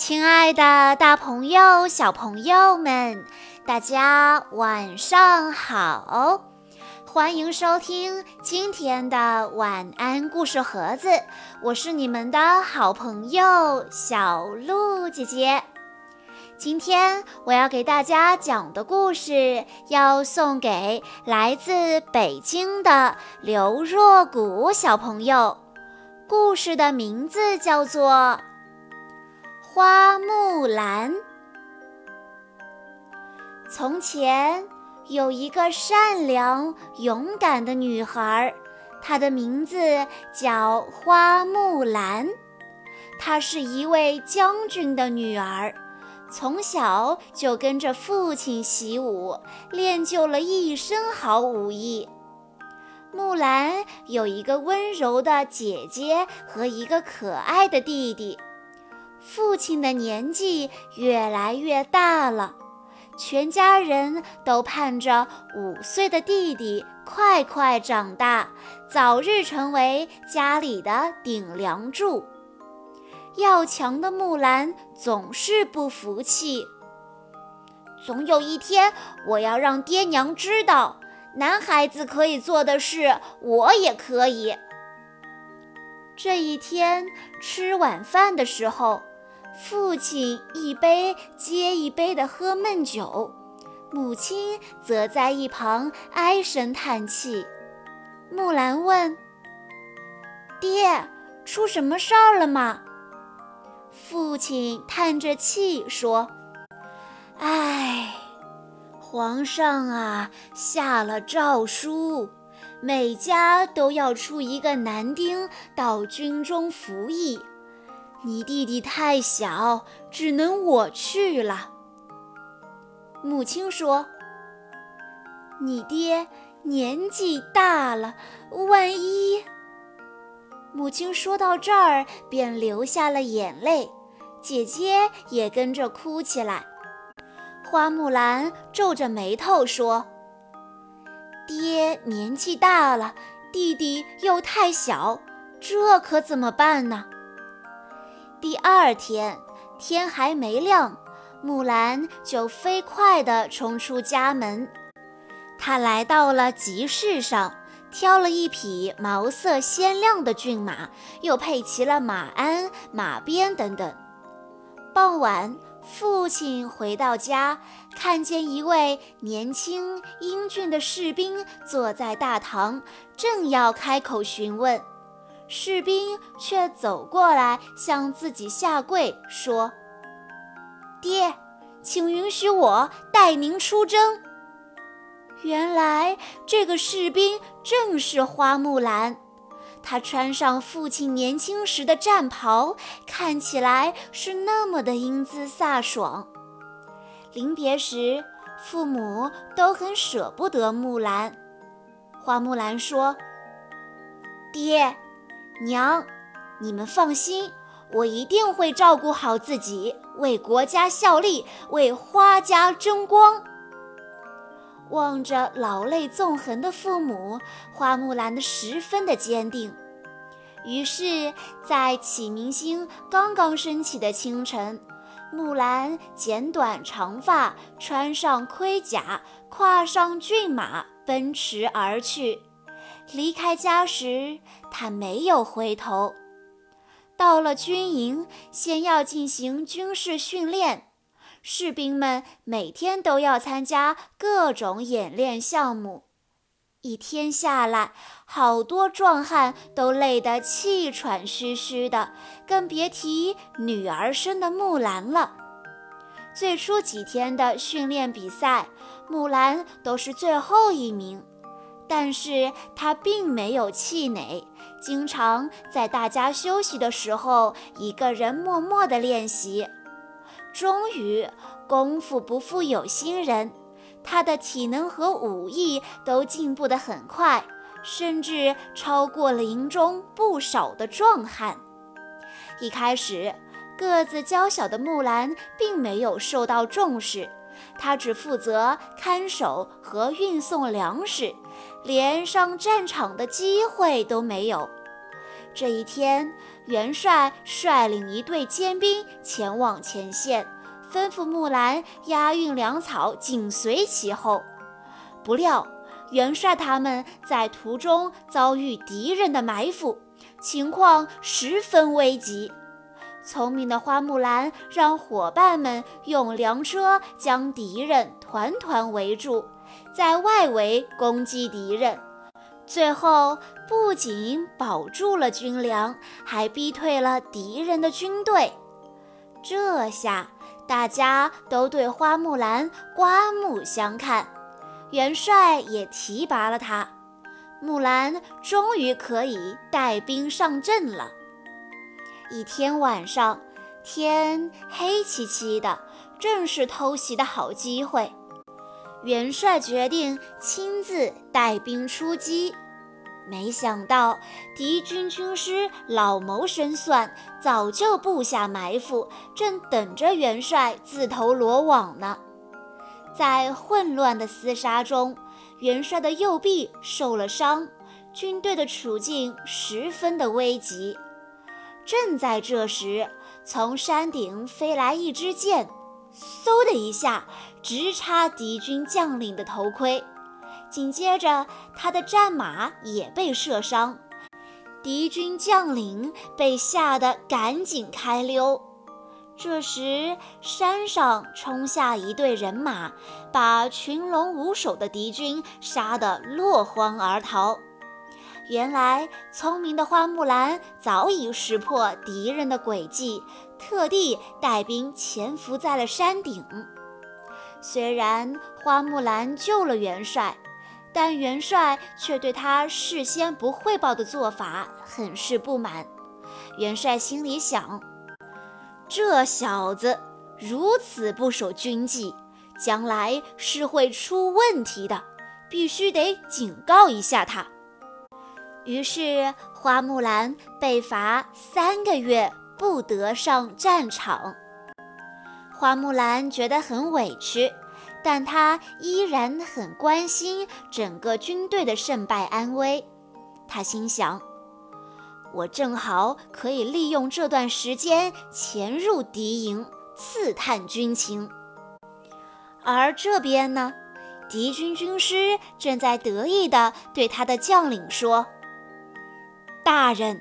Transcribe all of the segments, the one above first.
亲爱的，大朋友、小朋友们，大家晚上好！欢迎收听今天的晚安故事盒子，我是你们的好朋友小鹿姐姐。今天我要给大家讲的故事，要送给来自北京的刘若谷小朋友。故事的名字叫做。花木兰。从前有一个善良勇敢的女孩，她的名字叫花木兰。她是一位将军的女儿，从小就跟着父亲习武，练就了一身好武艺。木兰有一个温柔的姐姐和一个可爱的弟弟。父亲的年纪越来越大了，全家人都盼着五岁的弟弟快快长大，早日成为家里的顶梁柱。要强的木兰总是不服气，总有一天我要让爹娘知道，男孩子可以做的事，我也可以。这一天吃晚饭的时候。父亲一杯接一杯地喝闷酒，母亲则在一旁唉声叹气。木兰问：“爹，出什么事儿了吗？”父亲叹着气说：“唉，皇上啊，下了诏书，每家都要出一个男丁到军中服役。”你弟弟太小，只能我去了。母亲说：“你爹年纪大了，万一……”母亲说到这儿，便流下了眼泪，姐姐也跟着哭起来。花木兰皱着眉头说：“爹年纪大了，弟弟又太小，这可怎么办呢？”第二天天还没亮，木兰就飞快地冲出家门。她来到了集市上，挑了一匹毛色鲜亮的骏马，又配齐了马鞍、马鞭等等。傍晚，父亲回到家，看见一位年轻英俊的士兵坐在大堂，正要开口询问。士兵却走过来，向自己下跪，说：“爹，请允许我带您出征。”原来这个士兵正是花木兰，他穿上父亲年轻时的战袍，看起来是那么的英姿飒爽。临别时，父母都很舍不得木兰。花木兰说：“爹。”娘，你们放心，我一定会照顾好自己，为国家效力，为花家争光。望着老泪纵横的父母，花木兰的十分的坚定。于是，在启明星刚刚升起的清晨，木兰剪短长发，穿上盔甲，跨上骏马，奔驰而去。离开家时，他没有回头。到了军营，先要进行军事训练，士兵们每天都要参加各种演练项目。一天下来，好多壮汉都累得气喘吁吁的，更别提女儿身的木兰了。最初几天的训练比赛，木兰都是最后一名。但是他并没有气馁，经常在大家休息的时候，一个人默默地练习。终于，功夫不负有心人，他的体能和武艺都进步得很快，甚至超过了营中不少的壮汉。一开始，个子娇小的木兰并没有受到重视。他只负责看守和运送粮食，连上战场的机会都没有。这一天，元帅率领一队尖兵前往前线，吩咐木兰押运粮草，紧随其后。不料，元帅他们在途中遭遇敌人的埋伏，情况十分危急。聪明的花木兰让伙伴们用粮车将敌人团团围住，在外围攻击敌人。最后不仅保住了军粮，还逼退了敌人的军队。这下大家都对花木兰刮目相看，元帅也提拔了她。木兰终于可以带兵上阵了。一天晚上，天黑漆漆的，正是偷袭的好机会。元帅决定亲自带兵出击，没想到敌军军师老谋深算，早就布下埋伏，正等着元帅自投罗网呢。在混乱的厮杀中，元帅的右臂受了伤，军队的处境十分的危急。正在这时，从山顶飞来一支箭。嗖的一下，直插敌军将领的头盔。紧接着，他的战马也被射伤。敌军将领被吓得赶紧开溜。这时，山上冲下一队人马，把群龙无首的敌军杀得落荒而逃。原来，聪明的花木兰早已识破敌人的诡计，特地带兵潜伏在了山顶。虽然花木兰救了元帅，但元帅却对他事先不汇报的做法很是不满。元帅心里想：这小子如此不守军纪，将来是会出问题的，必须得警告一下他。于是，花木兰被罚三个月不得上战场。花木兰觉得很委屈，但她依然很关心整个军队的胜败安危。她心想：“我正好可以利用这段时间潜入敌营，刺探军情。”而这边呢，敌军军师正在得意地对他的将领说。大人，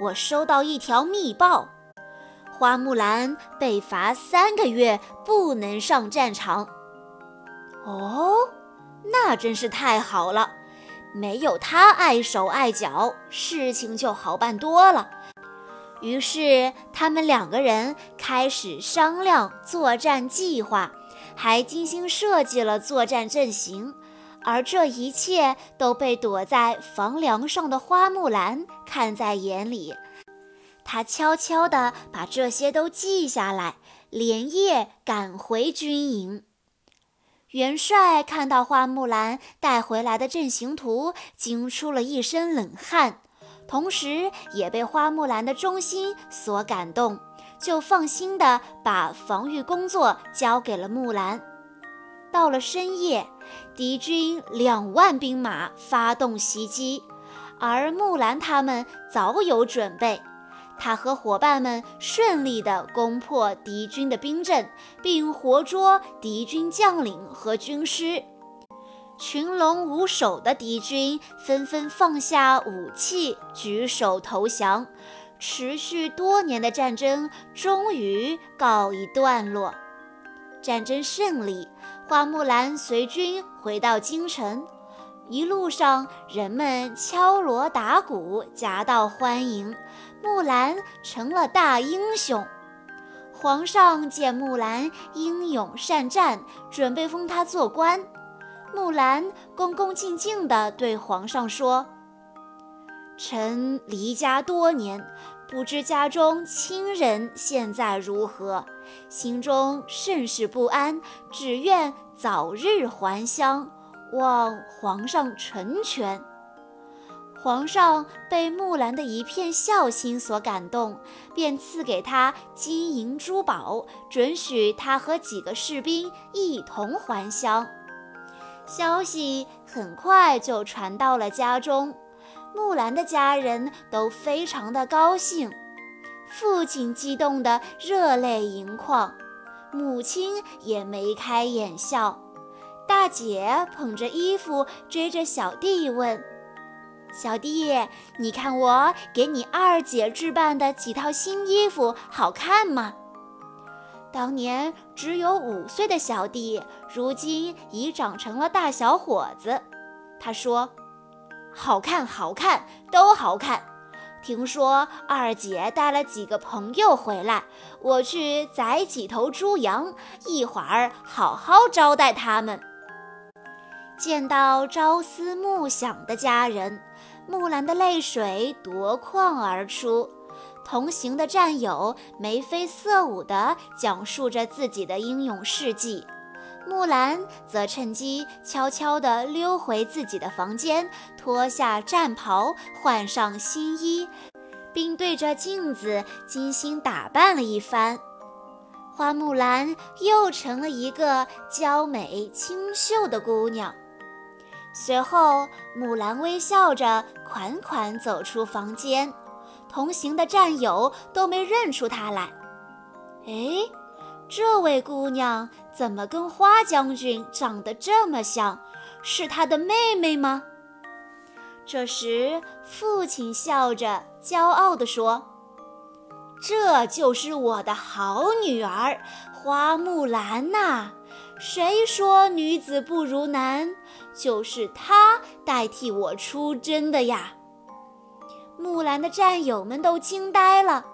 我收到一条密报，花木兰被罚三个月，不能上战场。哦，那真是太好了，没有他碍手碍脚，事情就好办多了。于是他们两个人开始商量作战计划，还精心设计了作战阵型。而这一切都被躲在房梁上的花木兰看在眼里，他悄悄地把这些都记下来，连夜赶回军营。元帅看到花木兰带回来的阵型图，惊出了一身冷汗，同时也被花木兰的忠心所感动，就放心地把防御工作交给了木兰。到了深夜，敌军两万兵马发动袭击，而木兰他们早有准备。他和伙伴们顺利地攻破敌军的兵阵，并活捉敌军将领和军师。群龙无首的敌军纷纷放下武器，举手投降。持续多年的战争终于告一段落。战争胜利，花木兰随军回到京城。一路上，人们敲锣打鼓，夹道欢迎。木兰成了大英雄。皇上见木兰英勇善战，准备封她做官。木兰恭恭敬敬地对皇上说：“臣离家多年。”不知家中亲人现在如何，心中甚是不安，只愿早日还乡，望皇上成全。皇上被木兰的一片孝心所感动，便赐给她金银珠宝，准许她和几个士兵一同还乡。消息很快就传到了家中。木兰的家人都非常的高兴，父亲激动得热泪盈眶，母亲也眉开眼笑。大姐捧着衣服追着小弟问：“小弟，你看我给你二姐置办的几套新衣服好看吗？”当年只有五岁的小弟，如今已长成了大小伙子。他说：“好看，好看，都好看。听说二姐带了几个朋友回来，我去宰几头猪羊，一会儿好好招待他们。”见到朝思暮想的家人，木兰的泪水夺眶而出。同行的战友眉飞色舞地讲述着自己的英勇事迹。木兰则趁机悄悄地溜回自己的房间，脱下战袍，换上新衣，并对着镜子精心打扮了一番。花木兰又成了一个娇美清秀的姑娘。随后，木兰微笑着款款走出房间，同行的战友都没认出她来。哎。这位姑娘怎么跟花将军长得这么像？是她的妹妹吗？这时，父亲笑着骄傲地说：“这就是我的好女儿花木兰呐！谁说女子不如男？就是她代替我出征的呀！”木兰的战友们都惊呆了。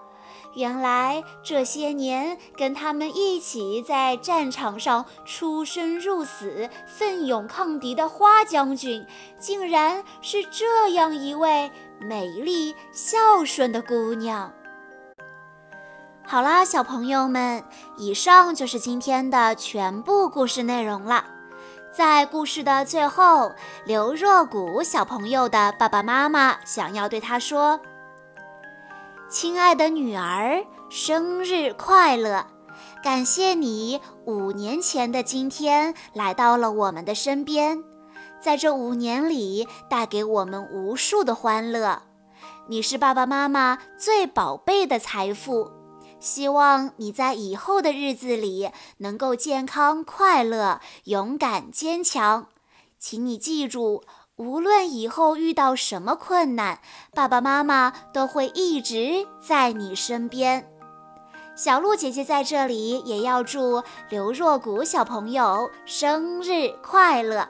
原来这些年跟他们一起在战场上出生入死、奋勇抗敌的花将军，竟然是这样一位美丽孝顺的姑娘。好啦，小朋友们，以上就是今天的全部故事内容了。在故事的最后，刘若谷小朋友的爸爸妈妈想要对他说。亲爱的女儿，生日快乐！感谢你五年前的今天来到了我们的身边，在这五年里带给我们无数的欢乐。你是爸爸妈妈最宝贝的财富，希望你在以后的日子里能够健康快乐、勇敢坚强。请你记住。无论以后遇到什么困难，爸爸妈妈都会一直在你身边。小鹿姐姐在这里也要祝刘若谷小朋友生日快乐。